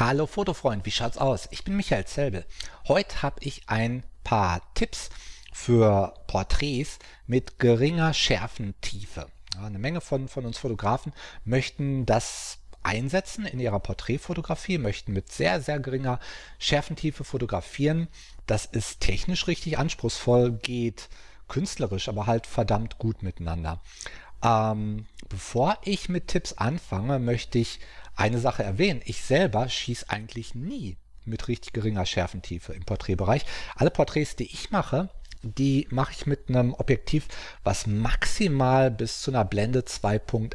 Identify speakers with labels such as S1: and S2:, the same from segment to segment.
S1: Hallo Fotofreund, wie schaut's aus? Ich bin Michael Zelbel. Heute habe ich ein paar Tipps für Porträts mit geringer Schärfentiefe. Ja, eine Menge von, von uns Fotografen möchten das einsetzen in ihrer Porträtfotografie, möchten mit sehr, sehr geringer Schärfentiefe fotografieren. Das ist technisch richtig anspruchsvoll, geht künstlerisch, aber halt verdammt gut miteinander. Ähm, bevor ich mit Tipps anfange, möchte ich eine Sache erwähnen. Ich selber schieße eigentlich nie mit richtig geringer Schärfentiefe im Porträtbereich. Alle Porträts, die ich mache, die mache ich mit einem Objektiv, was maximal bis zu einer Blende 2.8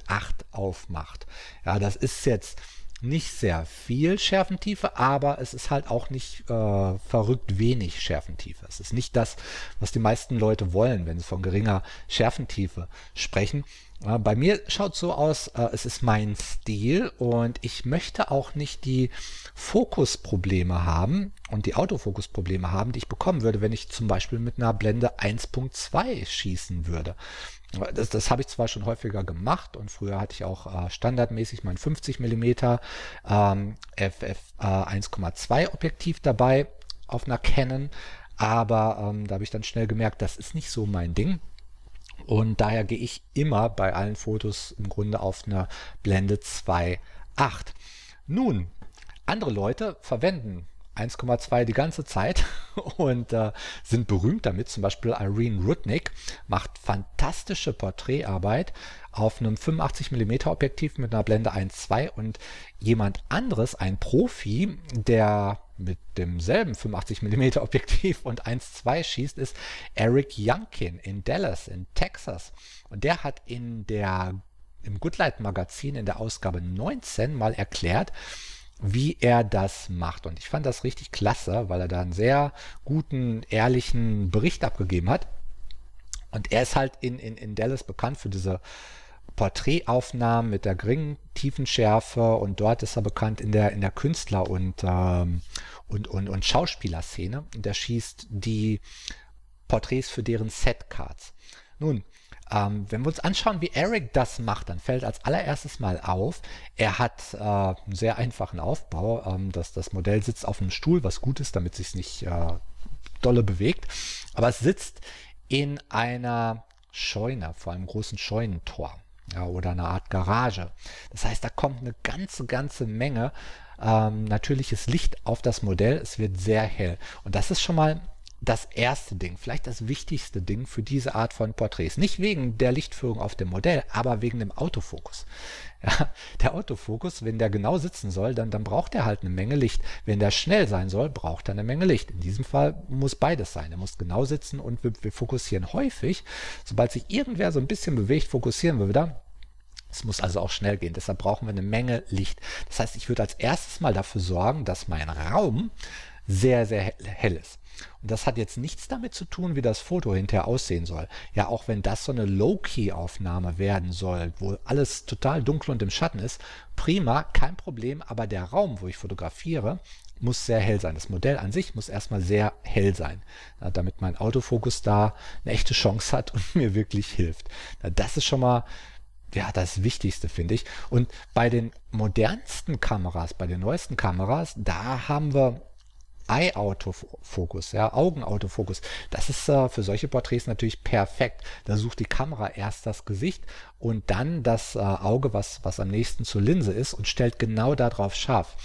S1: aufmacht. Ja, das ist jetzt nicht sehr viel Schärfentiefe, aber es ist halt auch nicht äh, verrückt wenig Schärfentiefe. Es ist nicht das, was die meisten Leute wollen, wenn sie von geringer Schärfentiefe sprechen. Bei mir schaut so aus, äh, es ist mein Stil und ich möchte auch nicht die Fokusprobleme haben und die Autofokusprobleme haben, die ich bekommen würde, wenn ich zum Beispiel mit einer Blende 1.2 schießen würde. Das, das habe ich zwar schon häufiger gemacht und früher hatte ich auch äh, standardmäßig mein 50 mm ähm, FF äh, 1,2 Objektiv dabei auf einer Canon, aber ähm, da habe ich dann schnell gemerkt, das ist nicht so mein Ding. Und daher gehe ich immer bei allen Fotos im Grunde auf eine Blende 2.8. Nun, andere Leute verwenden 1,2 die ganze Zeit und äh, sind berühmt damit. Zum Beispiel Irene Rudnick macht fantastische Porträtarbeit auf einem 85 mm Objektiv mit einer Blende 1,2 und jemand anderes, ein Profi, der mit demselben 85 mm Objektiv und 1,2 schießt, ist Eric Youngkin in Dallas in Texas und der hat in der im Goodlight Magazin in der Ausgabe 19 mal erklärt, wie er das macht. Und ich fand das richtig klasse, weil er da einen sehr guten, ehrlichen Bericht abgegeben hat. Und er ist halt in, in, in Dallas bekannt für diese Porträtaufnahmen mit der geringen Tiefenschärfe und dort ist er bekannt in der, in der Künstler- und, ähm, und, und, und Schauspielerszene. Und er schießt die Porträts für deren Setcards. Nun, ähm, wenn wir uns anschauen, wie Eric das macht, dann fällt als allererstes mal auf, er hat äh, einen sehr einfachen Aufbau. Ähm, das, das Modell sitzt auf einem Stuhl, was gut ist, damit es sich nicht äh, dolle bewegt. Aber es sitzt in einer Scheune, vor einem großen Scheunentor ja, oder einer Art Garage. Das heißt, da kommt eine ganze, ganze Menge ähm, natürliches Licht auf das Modell. Es wird sehr hell. Und das ist schon mal das erste Ding, vielleicht das wichtigste Ding für diese Art von Porträts. Nicht wegen der Lichtführung auf dem Modell, aber wegen dem Autofokus. Ja, der Autofokus, wenn der genau sitzen soll, dann, dann braucht er halt eine Menge Licht. Wenn der schnell sein soll, braucht er eine Menge Licht. In diesem Fall muss beides sein. Er muss genau sitzen und wir, wir fokussieren häufig. Sobald sich irgendwer so ein bisschen bewegt, fokussieren wir wieder. Es muss also auch schnell gehen. Deshalb brauchen wir eine Menge Licht. Das heißt, ich würde als erstes mal dafür sorgen, dass mein Raum sehr, sehr hell ist. Und das hat jetzt nichts damit zu tun, wie das Foto hinterher aussehen soll. Ja, auch wenn das so eine Low-Key-Aufnahme werden soll, wo alles total dunkel und im Schatten ist, prima, kein Problem, aber der Raum, wo ich fotografiere, muss sehr hell sein. Das Modell an sich muss erstmal sehr hell sein, damit mein Autofokus da eine echte Chance hat und mir wirklich hilft. Das ist schon mal ja, das Wichtigste, finde ich. Und bei den modernsten Kameras, bei den neuesten Kameras, da haben wir Eye-Autofokus, ja, Augenautofokus. Das ist äh, für solche Porträts natürlich perfekt. Da sucht die Kamera erst das Gesicht und dann das äh, Auge, was, was am nächsten zur Linse ist und stellt genau darauf scharf.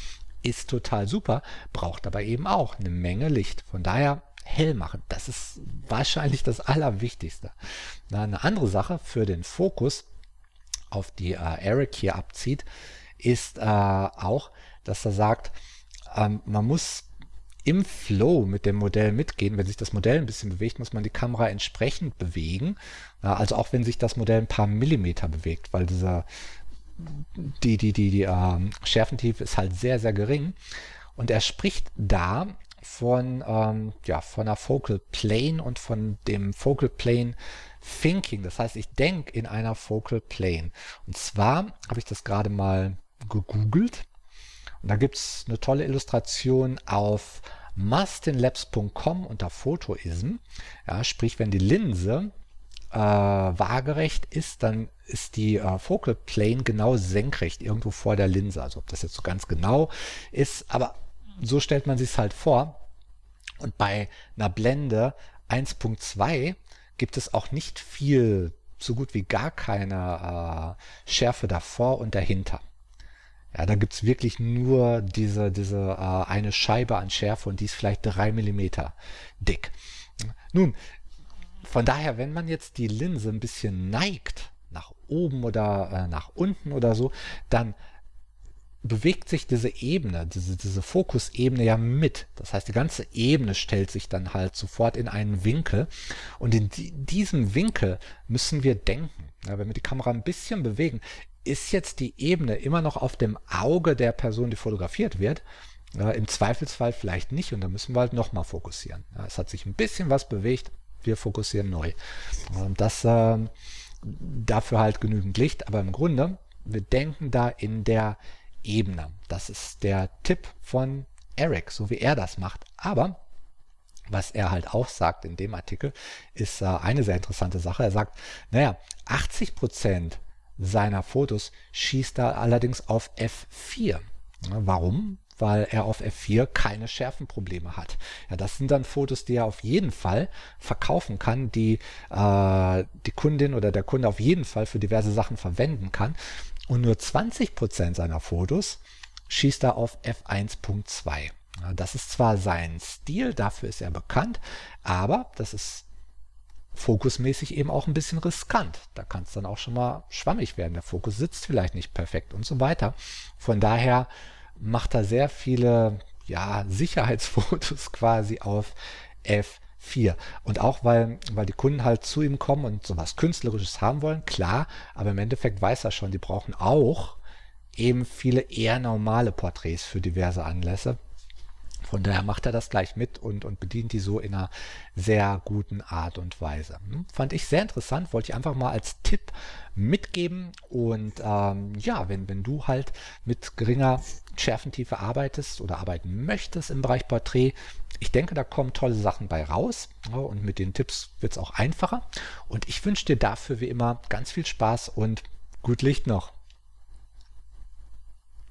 S1: Ist total super, braucht aber eben auch eine Menge Licht. Von daher hell machen. Das ist wahrscheinlich das Allerwichtigste. Na, eine andere Sache für den Fokus, auf die äh, Eric hier abzieht, ist äh, auch, dass er sagt, ähm, man muss im Flow mit dem Modell mitgehen. Wenn sich das Modell ein bisschen bewegt, muss man die Kamera entsprechend bewegen. Also auch wenn sich das Modell ein paar Millimeter bewegt, weil dieser die, die, die, die ähm, Schärfentiefe ist halt sehr, sehr gering. Und er spricht da von, ähm, ja, von einer Focal Plane und von dem Focal Plane Thinking. Das heißt, ich denke in einer Focal Plane. Und zwar habe ich das gerade mal gegoogelt. Und da gibt es eine tolle Illustration auf mustinlabs.com unter Photoism. Ja, sprich, wenn die Linse äh, waagerecht ist, dann ist die äh, Focal Plane genau senkrecht irgendwo vor der Linse. Also ob das jetzt so ganz genau ist, aber so stellt man sich es halt vor. Und bei einer Blende 1.2 gibt es auch nicht viel, so gut wie gar keine äh, Schärfe davor und dahinter. Ja, da gibt es wirklich nur diese, diese äh, eine Scheibe an Schärfe und die ist vielleicht drei Millimeter dick. Nun, von daher, wenn man jetzt die Linse ein bisschen neigt, nach oben oder äh, nach unten oder so, dann bewegt sich diese Ebene, diese, diese Fokusebene ja mit. Das heißt, die ganze Ebene stellt sich dann halt sofort in einen Winkel. Und in die, diesem Winkel müssen wir denken. Ja, wenn wir die Kamera ein bisschen bewegen, ist jetzt die Ebene immer noch auf dem Auge der Person, die fotografiert wird. Ja, Im Zweifelsfall vielleicht nicht und da müssen wir halt nochmal fokussieren. Ja, es hat sich ein bisschen was bewegt, wir fokussieren neu. Und das äh, dafür halt genügend Licht, aber im Grunde, wir denken da in der Ebene. Das ist der Tipp von Eric, so wie er das macht. Aber was er halt auch sagt in dem Artikel, ist äh, eine sehr interessante Sache. Er sagt, naja, 80 Prozent seiner Fotos schießt er allerdings auf F4. Warum? Weil er auf F4 keine Schärfenprobleme hat. Ja, das sind dann Fotos, die er auf jeden Fall verkaufen kann, die äh, die Kundin oder der Kunde auf jeden Fall für diverse Sachen verwenden kann. Und nur 20% seiner Fotos schießt er auf F1.2. Ja, das ist zwar sein Stil, dafür ist er bekannt, aber das ist fokusmäßig eben auch ein bisschen riskant. Da kann es dann auch schon mal schwammig werden. Der Fokus sitzt vielleicht nicht perfekt und so weiter. Von daher macht er sehr viele ja, Sicherheitsfotos quasi auf F4. Und auch weil, weil die Kunden halt zu ihm kommen und sowas Künstlerisches haben wollen, klar, aber im Endeffekt weiß er schon, die brauchen auch eben viele eher normale Porträts für diverse Anlässe. Von daher macht er das gleich mit und, und bedient die so in einer sehr guten Art und Weise. Hm, fand ich sehr interessant, wollte ich einfach mal als Tipp mitgeben. Und ähm, ja, wenn, wenn du halt mit geringer Schärfentiefe arbeitest oder arbeiten möchtest im Bereich Porträt, ich denke, da kommen tolle Sachen bei raus. Und mit den Tipps wird es auch einfacher. Und ich wünsche dir dafür wie immer ganz viel Spaß und gut Licht noch.